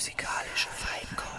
Musikalische Feinkost.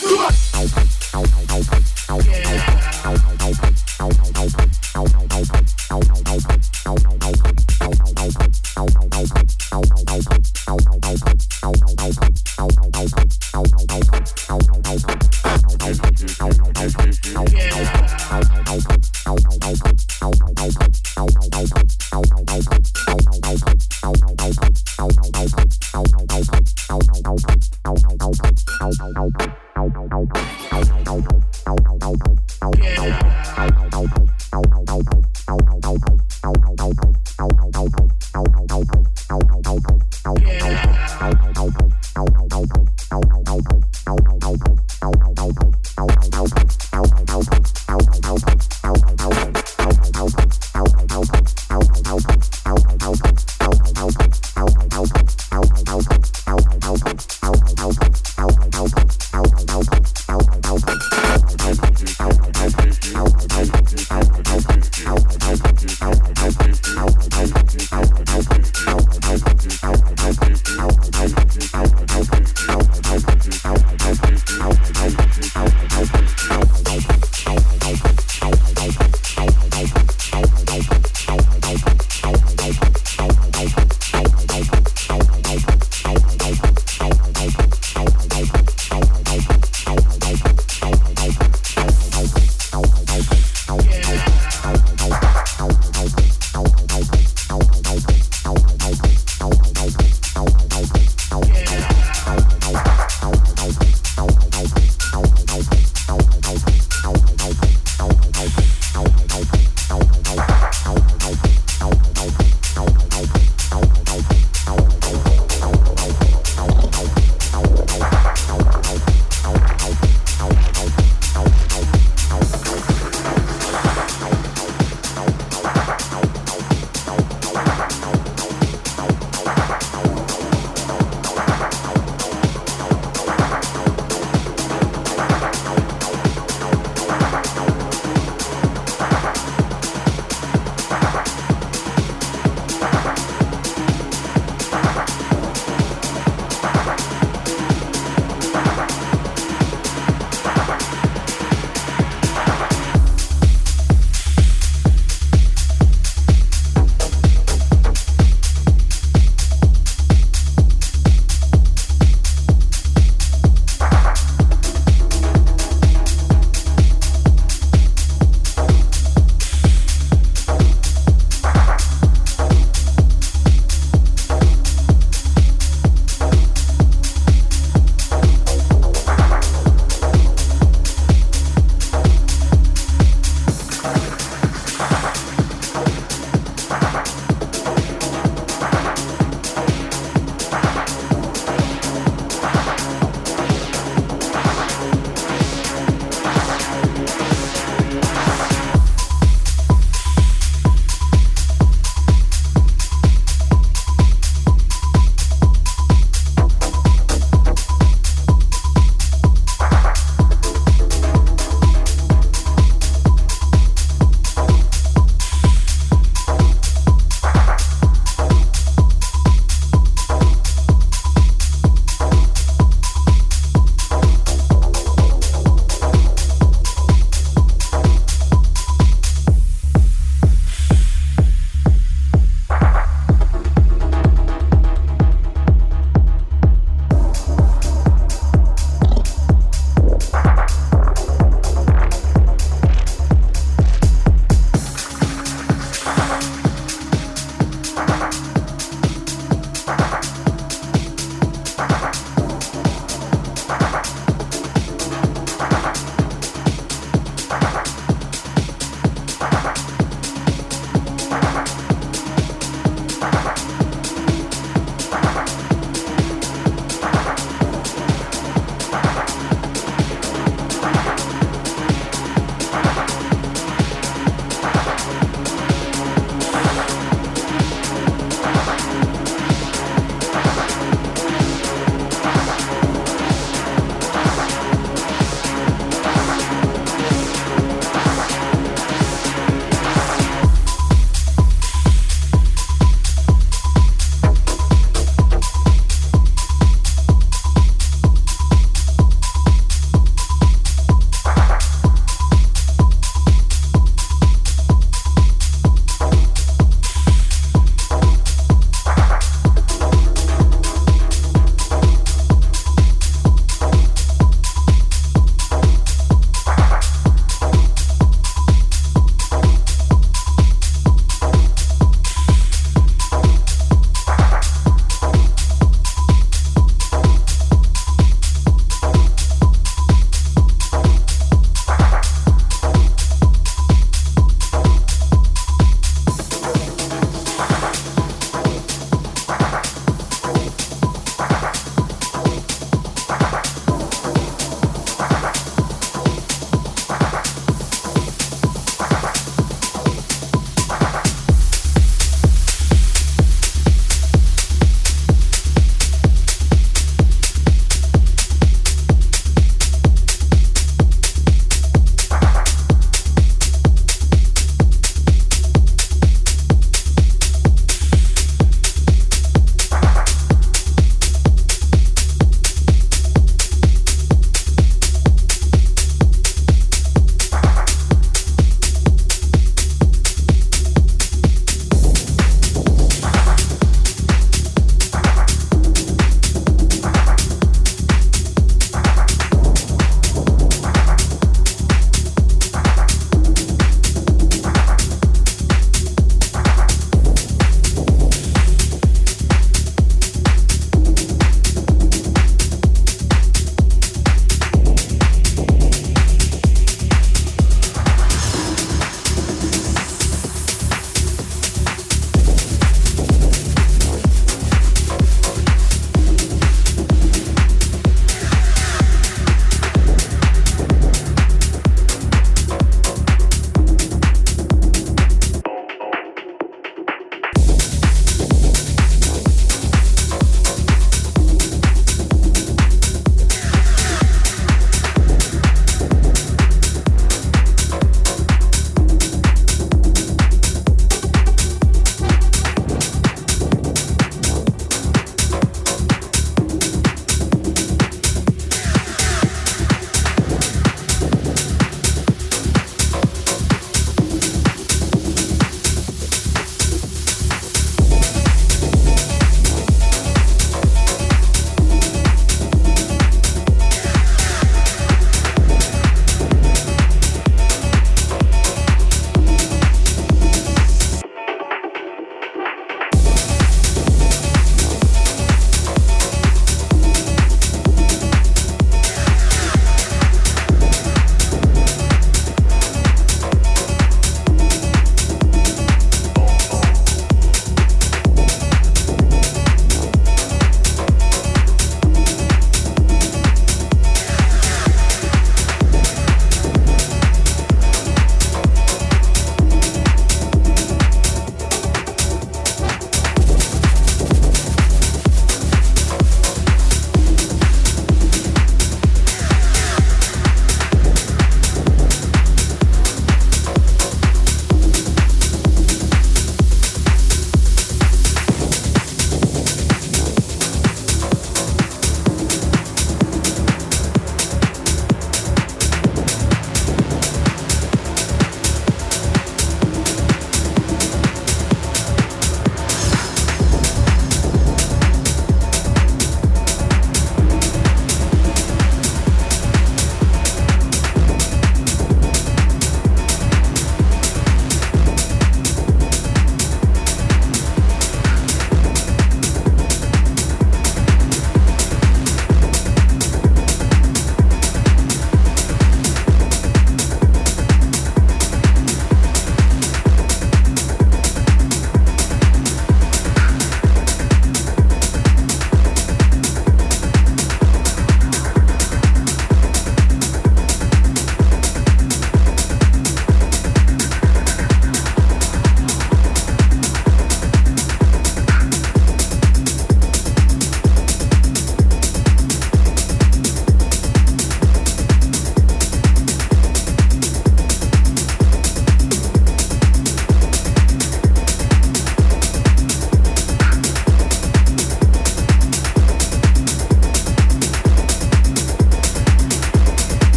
Zuma!